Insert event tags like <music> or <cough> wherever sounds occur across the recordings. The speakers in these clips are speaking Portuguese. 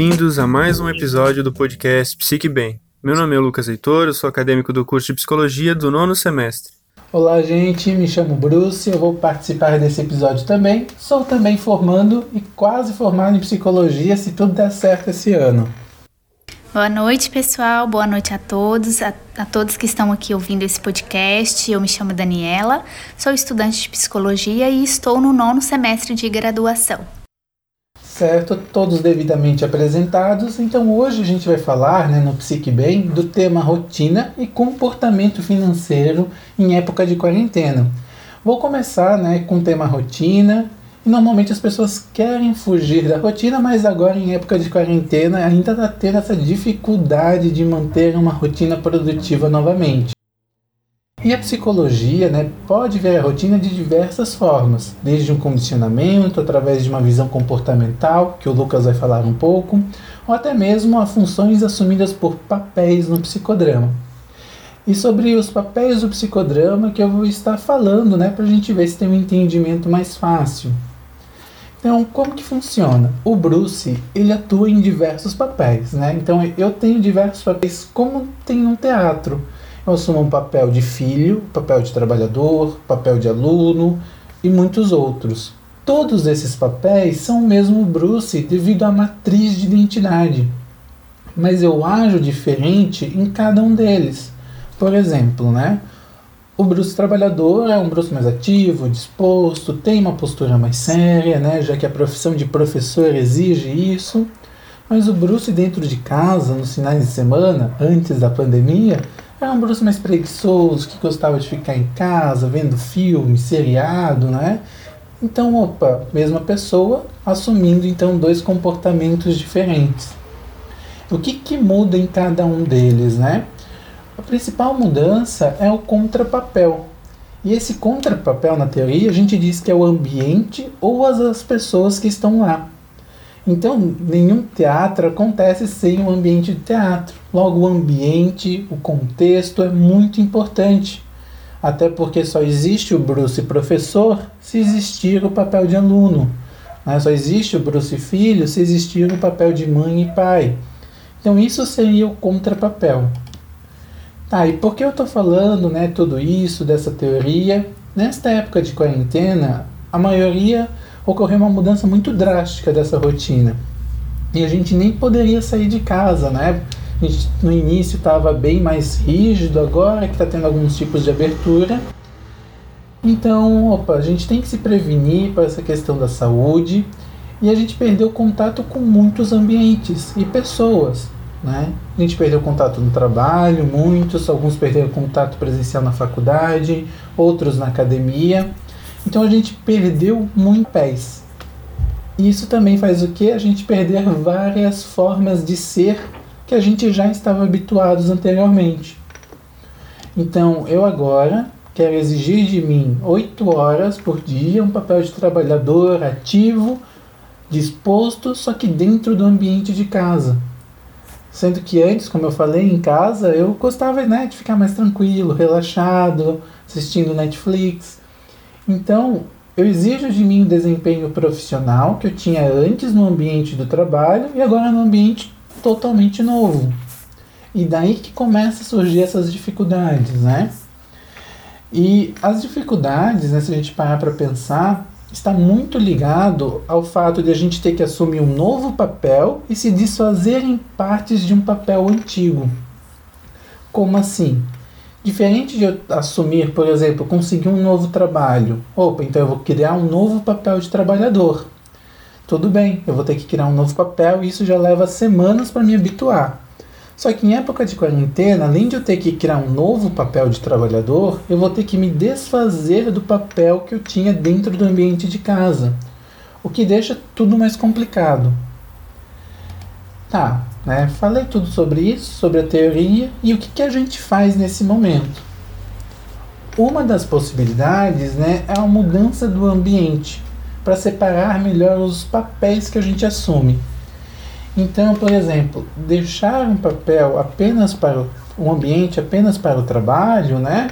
bem-vindos a mais um episódio do podcast Psique Bem. Meu nome é Lucas Heitor, eu sou acadêmico do curso de Psicologia do nono semestre. Olá, gente, me chamo Bruce, eu vou participar desse episódio também. Sou também formando e quase formado em Psicologia, se tudo der certo esse ano. Boa noite, pessoal. Boa noite a todos, a, a, todos que estão aqui ouvindo esse podcast. Eu me chamo Daniela, sou estudante de psicologia e estou no nono semestre de graduação. Certo, todos devidamente apresentados. Então hoje a gente vai falar, né, no Psique Bem, do tema rotina e comportamento financeiro em época de quarentena. Vou começar, né, com o tema rotina e normalmente as pessoas querem fugir da rotina, mas agora em época de quarentena ainda está tendo essa dificuldade de manter uma rotina produtiva novamente. E a psicologia né, pode ver a rotina de diversas formas, desde um condicionamento, através de uma visão comportamental, que o Lucas vai falar um pouco, ou até mesmo a funções assumidas por papéis no psicodrama. E sobre os papéis do psicodrama que eu vou estar falando, né, para a gente ver se tem um entendimento mais fácil. Então, como que funciona? O Bruce, ele atua em diversos papéis, né? Então, eu tenho diversos papéis como tem no teatro. Eu assumo um papel de filho, papel de trabalhador, papel de aluno e muitos outros. Todos esses papéis são o mesmo Bruce devido à matriz de identidade. Mas eu ajo diferente em cada um deles. Por exemplo, né? O Bruce trabalhador é um Bruce mais ativo, disposto, tem uma postura mais séria, né, já que a profissão de professor exige isso. Mas o Bruce dentro de casa, nos finais de semana, antes da pandemia, era um Bruce mais preguiçoso, que gostava de ficar em casa, vendo filme, seriado, né? Então, opa, mesma pessoa assumindo então dois comportamentos diferentes. O que, que muda em cada um deles, né? A principal mudança é o contrapapel. E esse contrapapel, na teoria, a gente diz que é o ambiente ou as, as pessoas que estão lá. Então, nenhum teatro acontece sem um ambiente de teatro. Logo, o ambiente, o contexto é muito importante. Até porque só existe o Bruce professor se existir o papel de aluno. Né? Só existe o Bruce filho se existir o papel de mãe e pai. Então, isso seria o contrapapel. Tá, e por que eu estou falando né, tudo isso, dessa teoria? Nesta época de quarentena, a maioria ocorreu uma mudança muito drástica dessa rotina. E a gente nem poderia sair de casa, né? Gente, no início estava bem mais rígido, agora que está tendo alguns tipos de abertura. Então, opa, a gente tem que se prevenir para essa questão da saúde e a gente perdeu contato com muitos ambientes e pessoas. Né? A gente perdeu contato no trabalho, muitos, alguns perderam contato presencial na faculdade, outros na academia. Então a gente perdeu muito pés. Isso também faz o que? A gente perder várias formas de ser que a gente já estava habituados anteriormente. Então eu agora quero exigir de mim oito horas por dia, um papel de trabalhador ativo, disposto, só que dentro do ambiente de casa Sendo que antes, como eu falei, em casa, eu gostava né, de ficar mais tranquilo, relaxado, assistindo Netflix. Então, eu exijo de mim o desempenho profissional que eu tinha antes no ambiente do trabalho e agora no ambiente totalmente novo. E daí que começa a surgir essas dificuldades, né? E as dificuldades, né, se a gente parar para pensar, está muito ligado ao fato de a gente ter que assumir um novo papel e se desfazer em partes de um papel antigo. Como assim? Diferente de eu assumir, por exemplo, conseguir um novo trabalho. Opa, então eu vou criar um novo papel de trabalhador. Tudo bem, eu vou ter que criar um novo papel e isso já leva semanas para me habituar. Só que em época de quarentena, além de eu ter que criar um novo papel de trabalhador, eu vou ter que me desfazer do papel que eu tinha dentro do ambiente de casa, o que deixa tudo mais complicado. Tá, né? Falei tudo sobre isso, sobre a teoria e o que, que a gente faz nesse momento. Uma das possibilidades né, é a mudança do ambiente para separar melhor os papéis que a gente assume. Então, por exemplo, deixar um papel apenas para o ambiente, apenas para o trabalho, né?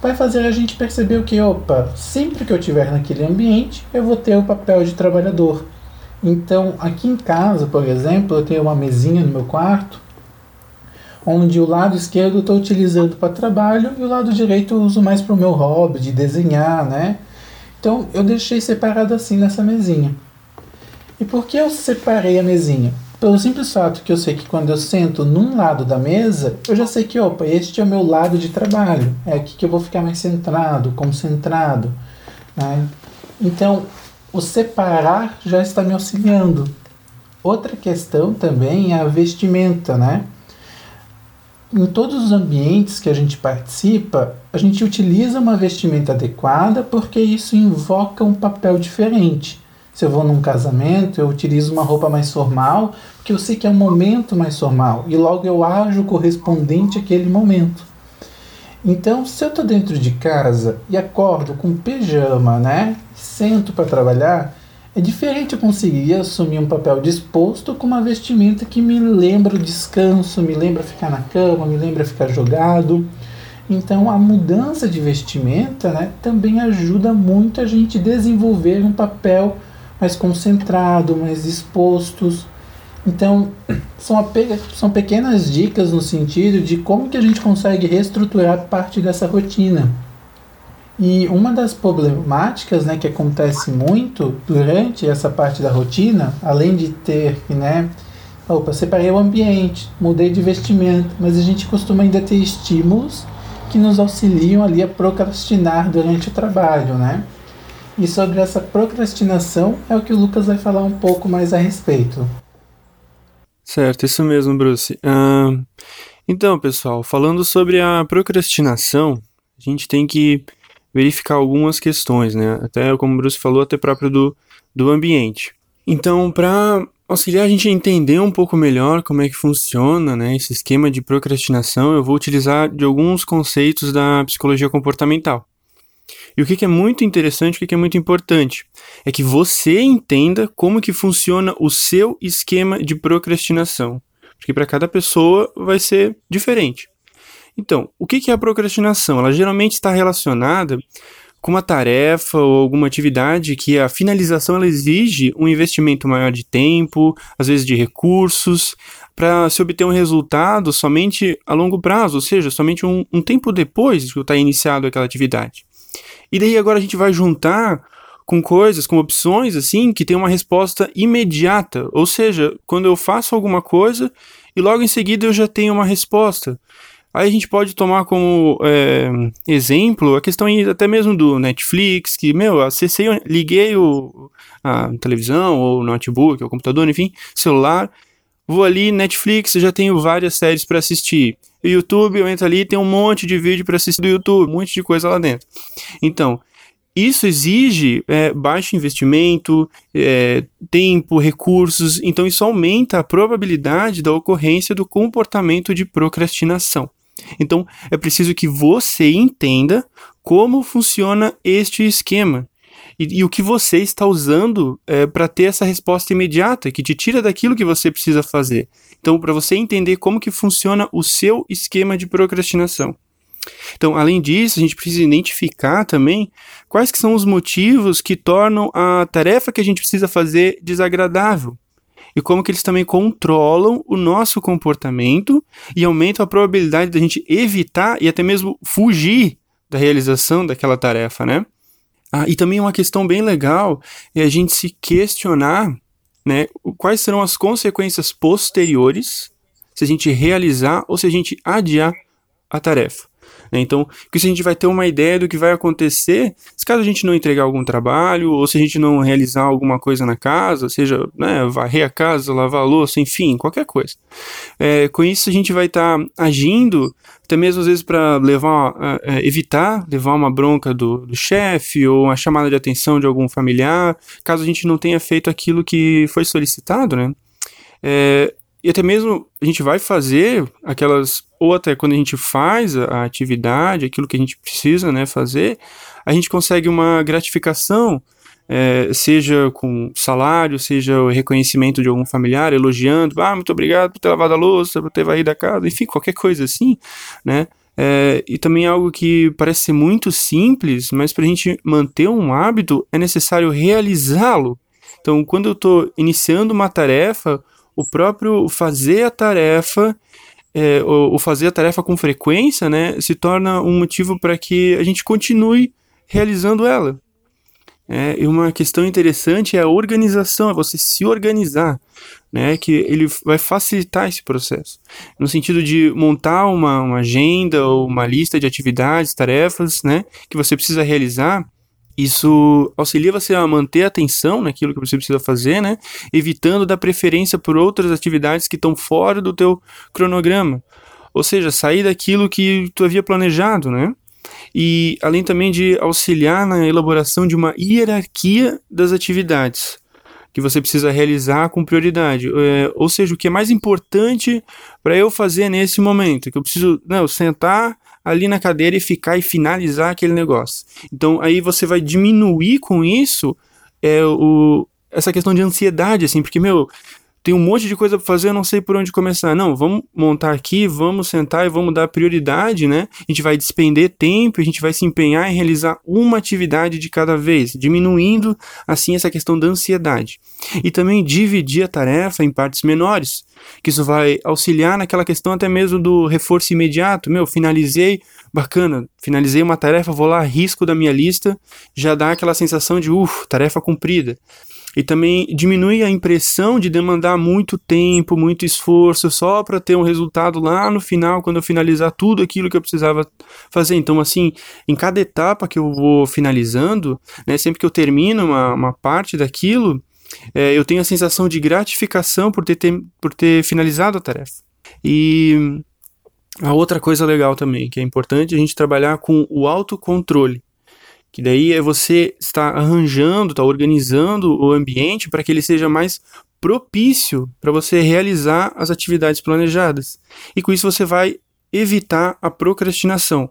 Vai fazer a gente perceber o que, opa, sempre que eu estiver naquele ambiente, eu vou ter o papel de trabalhador. Então, aqui em casa, por exemplo, eu tenho uma mesinha no meu quarto, onde o lado esquerdo eu estou utilizando para trabalho e o lado direito eu uso mais para o meu hobby de desenhar, né? Então, eu deixei separado assim nessa mesinha. E por que eu separei a mesinha? Pelo simples fato que eu sei que quando eu sento num lado da mesa, eu já sei que, opa, este é o meu lado de trabalho. É aqui que eu vou ficar mais centrado, concentrado. Né? Então, o separar já está me auxiliando. Outra questão também é a vestimenta, né? Em todos os ambientes que a gente participa, a gente utiliza uma vestimenta adequada porque isso invoca um papel diferente. Se eu vou num casamento, eu utilizo uma roupa mais formal, porque eu sei que é um momento mais formal e logo eu ajo correspondente àquele momento. Então, se eu estou dentro de casa e acordo com pijama, né, sento para trabalhar, é diferente eu conseguir assumir um papel disposto com uma vestimenta que me lembra o descanso, me lembra ficar na cama, me lembra ficar jogado. Então, a mudança de vestimenta né, também ajuda muito a gente desenvolver um papel mais concentrado, mais dispostos. Então, são, são pequenas dicas no sentido de como que a gente consegue reestruturar parte dessa rotina. E uma das problemáticas né, que acontece muito durante essa parte da rotina, além de ter, né, opa, separei o ambiente, mudei de vestimento, mas a gente costuma ainda ter estímulos que nos auxiliam ali a procrastinar durante o trabalho, né? E sobre essa procrastinação é o que o Lucas vai falar um pouco mais a respeito. Certo, isso mesmo, Bruce. Uh, então, pessoal, falando sobre a procrastinação, a gente tem que verificar algumas questões, né? Até como o Bruce falou, até próprio do, do ambiente. Então, para auxiliar a gente a entender um pouco melhor como é que funciona né, esse esquema de procrastinação, eu vou utilizar de alguns conceitos da psicologia comportamental. E o que, que é muito interessante, o que, que é muito importante, é que você entenda como que funciona o seu esquema de procrastinação. Porque para cada pessoa vai ser diferente. Então, o que, que é a procrastinação? Ela geralmente está relacionada com uma tarefa ou alguma atividade que a finalização ela exige um investimento maior de tempo, às vezes de recursos, para se obter um resultado somente a longo prazo, ou seja, somente um, um tempo depois de estar iniciado aquela atividade. E daí agora a gente vai juntar com coisas, com opções assim, que tem uma resposta imediata. Ou seja, quando eu faço alguma coisa e logo em seguida eu já tenho uma resposta. Aí a gente pode tomar como é, exemplo a questão até mesmo do Netflix, que, meu, acessei, liguei o, a televisão, ou notebook, ou computador, enfim, celular, vou ali, Netflix, já tenho várias séries para assistir. YouTube, eu entro ali, tem um monte de vídeo para assistir do YouTube, um monte de coisa lá dentro. Então, isso exige é, baixo investimento, é, tempo, recursos, então isso aumenta a probabilidade da ocorrência do comportamento de procrastinação. Então, é preciso que você entenda como funciona este esquema e, e o que você está usando é, para ter essa resposta imediata, que te tira daquilo que você precisa fazer. Então, para você entender como que funciona o seu esquema de procrastinação. Então, além disso, a gente precisa identificar também quais que são os motivos que tornam a tarefa que a gente precisa fazer desagradável e como que eles também controlam o nosso comportamento e aumentam a probabilidade da gente evitar e até mesmo fugir da realização daquela tarefa, né? Ah, e também uma questão bem legal é a gente se questionar né, quais serão as consequências posteriores se a gente realizar ou se a gente adiar a tarefa. Né? Então, com isso a gente vai ter uma ideia do que vai acontecer se caso a gente não entregar algum trabalho, ou se a gente não realizar alguma coisa na casa, seja né, varrer a casa, lavar a louça, enfim, qualquer coisa. É, com isso a gente vai estar tá agindo, até mesmo às vezes para levar, é, evitar levar uma bronca do, do chefe ou uma chamada de atenção de algum familiar, caso a gente não tenha feito aquilo que foi solicitado, né? É, e até mesmo a gente vai fazer aquelas, ou até quando a gente faz a, atividade, aquilo que a gente precisa né, fazer, a gente consegue uma gratificação, é, seja com salário, seja o reconhecimento de algum familiar, elogiando, ah, muito obrigado por ter lavado a louça, por ter varrido a casa, enfim, qualquer coisa assim, né? É, e também algo que parece ser muito simples, mas para a gente manter um hábito é necessário realizá-lo Então, quando eu estou iniciando uma tarefa, o próprio fazer a tarefa, é, o, fazer a tarefa com frequência, né, se torna um motivo para que a gente continue realizando ela. É, e uma questão interessante é a organização, é você se organizar, né, que ele vai facilitar esse processo. No sentido de montar uma, uma agenda ou uma lista de atividades, tarefas, né, que você precisa realizar, isso auxilia você a manter a atenção naquilo que você precisa fazer, né? Evitando dar preferência por outras atividades que estão fora do teu cronograma. Ou seja, sair daquilo que tu havia planejado, né? E além também de auxiliar na elaboração de uma hierarquia das atividades que você precisa realizar com prioridade. É, ou seja, o que é mais importante para eu fazer nesse momento, que eu preciso não, sentar ali na cadeira e ficar e finalizar aquele negócio. Então aí você vai diminuir com isso é, o, essa questão de ansiedade, assim, porque, meu, tem um monte de coisa para fazer, eu não sei por onde começar. Não, vamos montar aqui, vamos sentar e vamos dar prioridade, né? A gente vai despender tempo, a gente vai se empenhar em realizar uma atividade de cada vez, diminuindo assim essa questão da ansiedade. E também dividir a tarefa em partes menores, que isso vai auxiliar naquela questão até mesmo do reforço imediato. Meu, finalizei, bacana, finalizei uma tarefa, vou lá, risco da minha lista, já dá aquela sensação de, uff, tarefa cumprida e também diminui a impressão de demandar muito tempo, muito esforço só para ter um resultado lá no final, quando eu finalizar tudo aquilo que eu precisava fazer. Então, assim, em cada etapa que eu vou finalizando, né, sempre que eu termino uma, uma parte daquilo, é, eu tenho a sensação de gratificação por ter, ter, por ter finalizado a tarefa. E a outra coisa legal também, que é importante a gente trabalhar com o autocontrole que daí é você estar arranjando, está organizando o ambiente para que ele seja mais propício para você realizar as atividades planejadas. E com isso você vai evitar a procrastinação,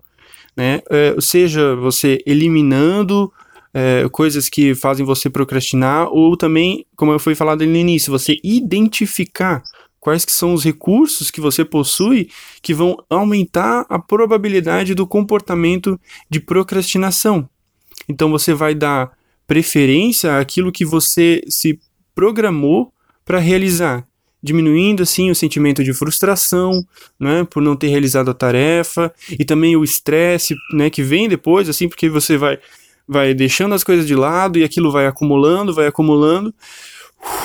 né? É, seja você eliminando é, coisas que fazem você procrastinar, ou também, como fui falado no início, você identificar quais que são os recursos que você possui que vão aumentar a probabilidade do comportamento de procrastinação. Então você vai dar preferência àquilo que você se programou para realizar, diminuindo assim o sentimento de frustração, né, por não ter realizado a tarefa e também o estresse, né, que vem depois assim, porque você vai vai deixando as coisas de lado e aquilo vai acumulando, vai acumulando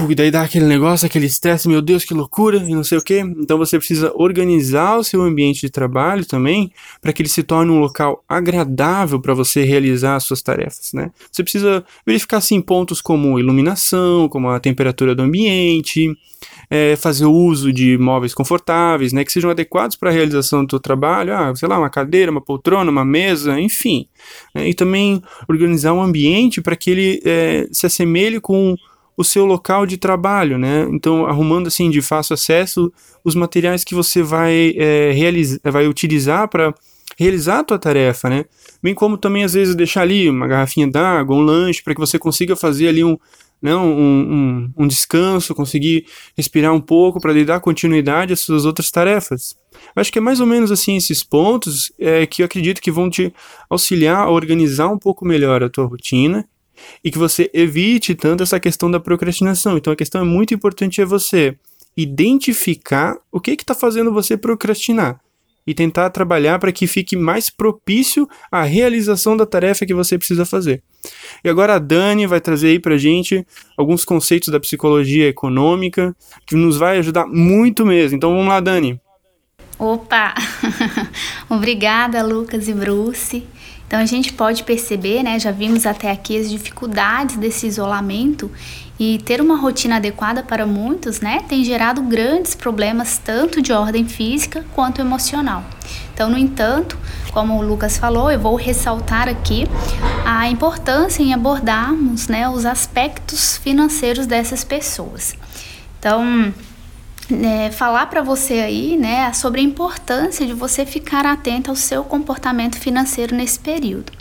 e daí dá aquele negócio, aquele estresse, meu Deus, que loucura, e não sei o que. Então você precisa organizar o seu ambiente de trabalho também, para que ele se torne um local agradável para você realizar as suas tarefas, né? Você precisa verificar, assim, pontos como iluminação, como a temperatura do ambiente, é, fazer uso de móveis confortáveis, né, que sejam adequados para a realização do seu trabalho, ah, sei lá, uma cadeira, uma poltrona, uma mesa, enfim. Né? E também organizar um ambiente para que ele é, se assemelhe com o seu local de trabalho, né? Então, arrumando assim de fácil acesso os materiais que você vai, é, realizar, vai utilizar para realizar a tua tarefa, né? Bem como também às vezes deixar ali uma garrafinha d'água, um lanche, para que você consiga fazer ali um, né, um, um, um descanso, conseguir respirar um pouco para dar continuidade às suas outras tarefas. Acho que é mais ou menos assim esses pontos é, que eu acredito que vão te auxiliar a organizar um pouco melhor a tua rotina e que você evite tanto essa questão da procrastinação. Então a questão é muito importante é você identificar o que está fazendo você procrastinar e tentar trabalhar para que fique mais propício à realização da tarefa que você precisa fazer. E agora a Dani vai trazer aí para gente alguns conceitos da psicologia econômica que nos vai ajudar muito mesmo. Então vamos lá, Dani. Opa! <laughs> Obrigada, Lucas e Bruce. Então a gente pode perceber, né, já vimos até aqui as dificuldades desse isolamento e ter uma rotina adequada para muitos, né, tem gerado grandes problemas tanto de ordem física quanto emocional. Então, no entanto, como o Lucas falou, eu vou ressaltar aqui a importância em abordarmos, né, os aspectos financeiros dessas pessoas. Então, é, falar para você aí, né, sobre a importância de você ficar atento ao seu comportamento financeiro nesse período.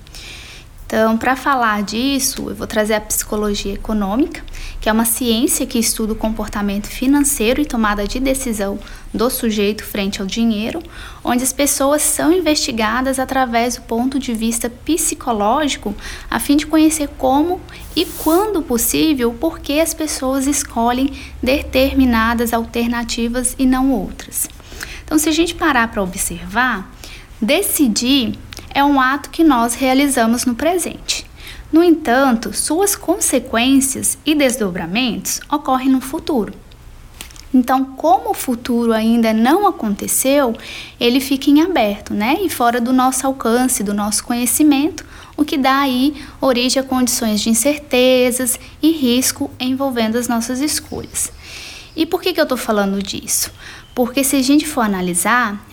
Então, para falar disso, eu vou trazer a psicologia econômica, que é uma ciência que estuda o comportamento financeiro e tomada de decisão do sujeito frente ao dinheiro, onde as pessoas são investigadas através do ponto de vista psicológico, a fim de conhecer como e quando possível por que as pessoas escolhem determinadas alternativas e não outras. Então, se a gente parar para observar, decidir é um ato que nós realizamos no presente. No entanto, suas consequências e desdobramentos ocorrem no futuro. Então, como o futuro ainda não aconteceu, ele fica em aberto, né? E fora do nosso alcance, do nosso conhecimento, o que dá aí origem a condições de incertezas e risco envolvendo as nossas escolhas. E por que, que eu estou falando disso? Porque se a gente for analisar,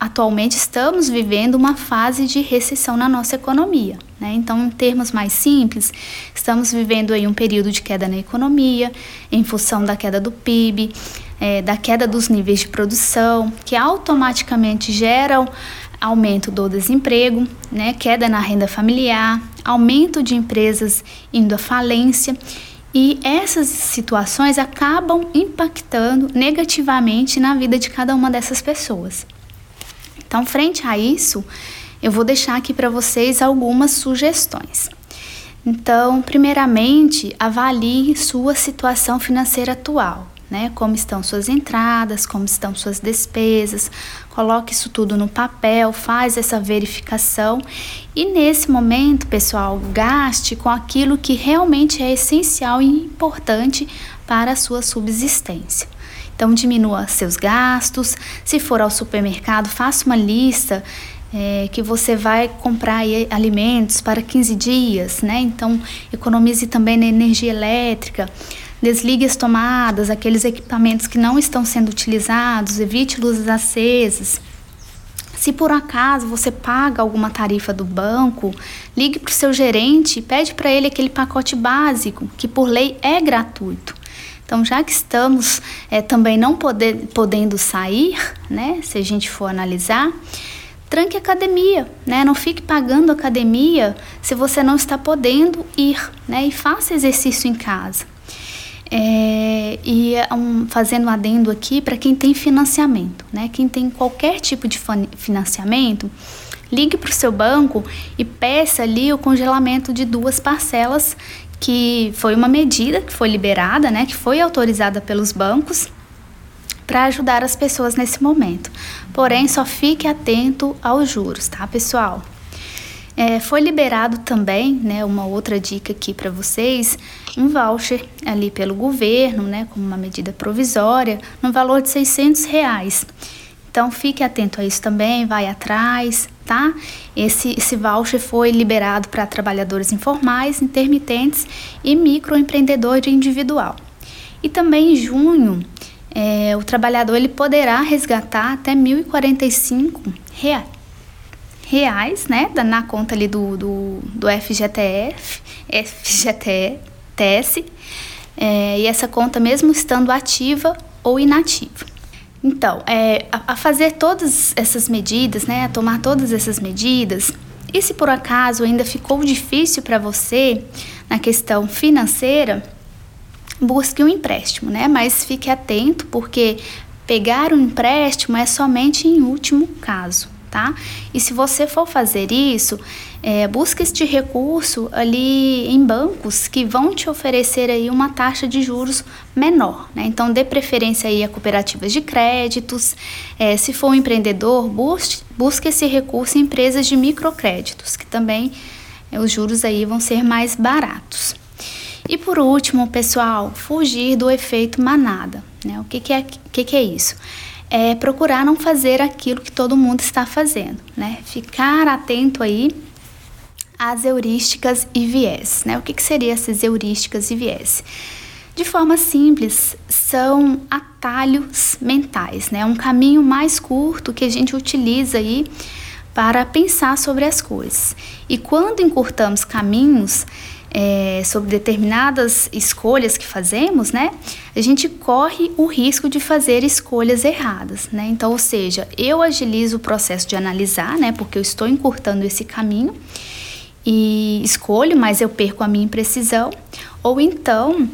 atualmente estamos vivendo uma fase de recessão na nossa economia. Né? Então, em termos mais simples, estamos vivendo aí um período de queda na economia, em função da queda do PIB, é, da queda dos níveis de produção, que automaticamente geram aumento do desemprego, né? queda na renda familiar, aumento de empresas indo à falência e essas situações acabam impactando negativamente na vida de cada uma dessas pessoas. Então, frente a isso, eu vou deixar aqui para vocês algumas sugestões. Então, primeiramente, avalie sua situação financeira atual né? Como estão suas entradas, como estão suas despesas. Coloque isso tudo no papel, faz essa verificação e nesse momento, pessoal, gaste com aquilo que realmente é essencial e importante para a sua subsistência. Então, diminua seus gastos. Se for ao supermercado, faça uma lista é, que você vai comprar alimentos para 15 dias, né? Então, economize também na energia elétrica. Desligue as tomadas, aqueles equipamentos que não estão sendo utilizados, evite luzes acesas. Se por acaso você paga alguma tarifa do banco, ligue para o seu gerente e pede para ele aquele pacote básico, que por lei é gratuito. Então, já que estamos é, também não poder, podendo sair, né, se a gente for analisar, tranque academia, né? Não fique pagando academia se você não está podendo ir, né? E faça exercício em casa. É, e é um, fazendo um adendo aqui para quem tem financiamento, né? Quem tem qualquer tipo de financiamento, ligue para o seu banco e peça ali o congelamento de duas parcelas, que foi uma medida que foi liberada, né? Que foi autorizada pelos bancos para ajudar as pessoas nesse momento. Porém, só fique atento aos juros, tá, pessoal? É, foi liberado também, né, uma outra dica aqui para vocês, um voucher ali pelo governo, né, como uma medida provisória, no valor de 600 reais. Então fique atento a isso também, vai atrás, tá? Esse, esse voucher foi liberado para trabalhadores informais, intermitentes e microempreendedor individual. E também em junho, é, o trabalhador ele poderá resgatar até 1.045 reais reais, né, na conta ali do, do, do FGTF, FGTS, é, e essa conta mesmo estando ativa ou inativa. Então, é, a, a, fazer todas essas medidas, né, a tomar todas essas medidas, e se por acaso ainda ficou difícil para você na questão financeira, busque um empréstimo, né, mas fique atento porque pegar um empréstimo é somente em último caso tá? E se você for fazer isso, é, busque este recurso ali em bancos que vão te oferecer aí uma taxa de juros menor, né? Então, dê preferência aí a cooperativas de créditos. É, se for um empreendedor, busque, busque esse recurso em empresas de microcréditos, que também é, os juros aí vão ser mais baratos. E por último, pessoal, fugir do efeito manada. Né? O que, que, é, que, que é isso? É procurar não fazer aquilo que todo mundo está fazendo, né? Ficar atento aí às heurísticas e viés, né? O que, que seriam essas heurísticas e viés? De forma simples, são atalhos mentais, né? Um caminho mais curto que a gente utiliza aí para pensar sobre as coisas. E quando encurtamos caminhos, é, sobre determinadas escolhas que fazemos, né, a gente corre o risco de fazer escolhas erradas, né? Então, ou seja, eu agilizo o processo de analisar, né, porque eu estou encurtando esse caminho e escolho, mas eu perco a minha imprecisão, ou então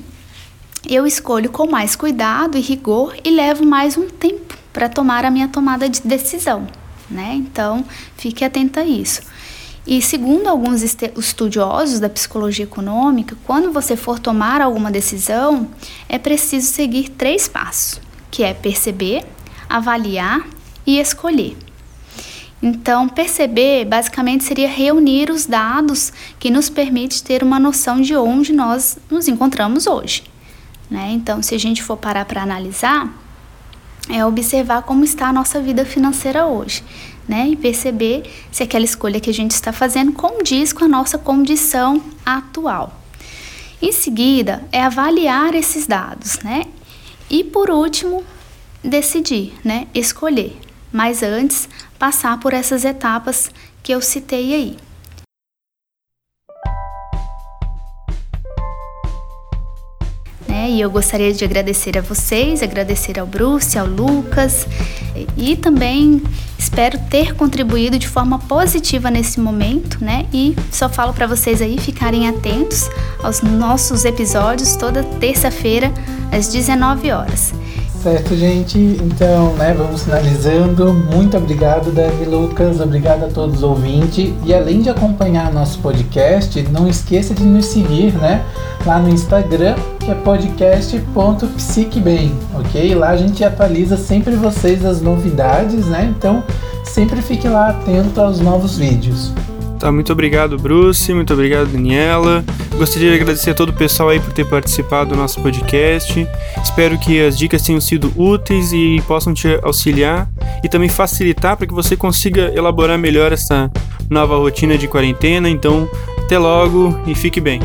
eu escolho com mais cuidado e rigor e levo mais um tempo para tomar a minha tomada de decisão, né? Então, fique atenta a isso. E segundo alguns estudiosos da psicologia econômica, quando você for tomar alguma decisão, é preciso seguir três passos, que é perceber, avaliar e escolher. Então, perceber basicamente seria reunir os dados que nos permite ter uma noção de onde nós nos encontramos hoje. Né? Então, se a gente for parar para analisar, é observar como está a nossa vida financeira hoje, né? E perceber se aquela escolha que a gente está fazendo condiz com a nossa condição atual. Em seguida, é avaliar esses dados, né? E por último, decidir, né? Escolher. Mas antes, passar por essas etapas que eu citei aí. E eu gostaria de agradecer a vocês, agradecer ao Bruce, ao Lucas e também espero ter contribuído de forma positiva nesse momento, né? E só falo para vocês aí ficarem atentos aos nossos episódios toda terça-feira às 19 horas. Certo, gente. Então, né, vamos finalizando. Muito obrigado, Dani Lucas. Obrigado a todos os ouvintes. E além de acompanhar nosso podcast, não esqueça de nos seguir, né? Lá no Instagram, que é podcast.psicbem, ok? Lá a gente atualiza sempre vocês as novidades, né? Então, sempre fique lá atento aos novos vídeos. Tá, muito obrigado, Bruce. Muito obrigado, Daniela. Gostaria de agradecer a todo o pessoal aí por ter participado do nosso podcast. Espero que as dicas tenham sido úteis e possam te auxiliar e também facilitar para que você consiga elaborar melhor essa nova rotina de quarentena. Então, até logo e fique bem.